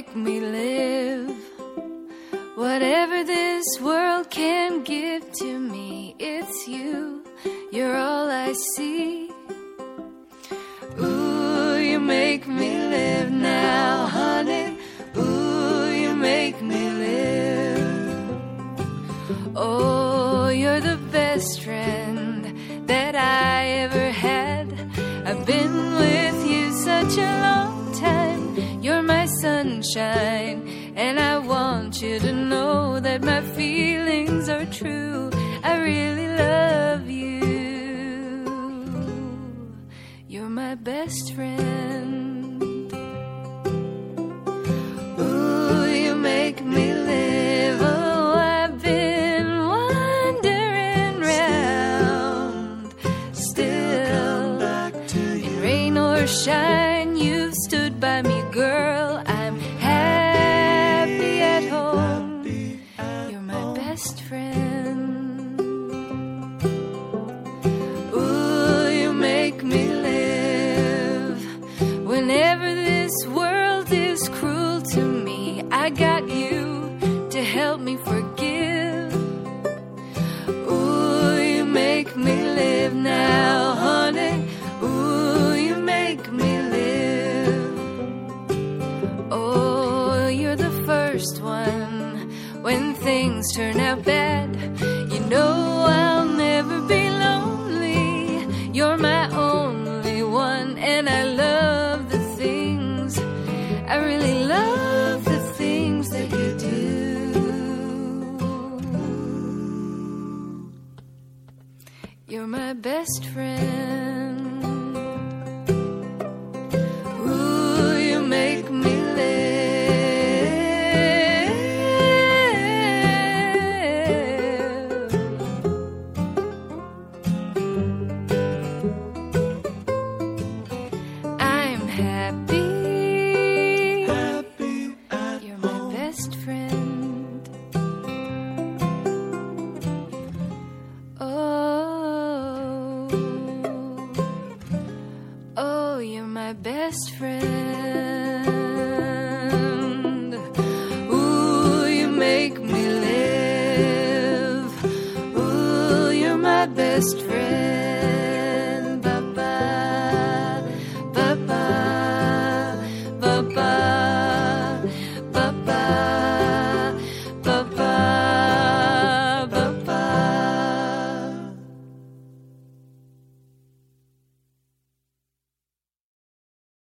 make me live. Whatever this world can give to me, it's you. You're all I see. Ooh, you make me live now, honey. Ooh, you make me live. Oh, you're the best friend that I ever sunshine, and I want you to know that my feelings are true. I really love you. You're my best friend. Ooh, you make me live. Oh, I've been wandering round. Still, in rain or shine, Whenever this world is cruel to me, I got you to help me forgive. Ooh, you make me live now, honey. Ooh, you make me live. Oh, you're the first one when things turn out bad. My best friend. Ooh, you make me live. I'm happy. Best friend. Ooh, you make me live. Ooh, you're my best friend.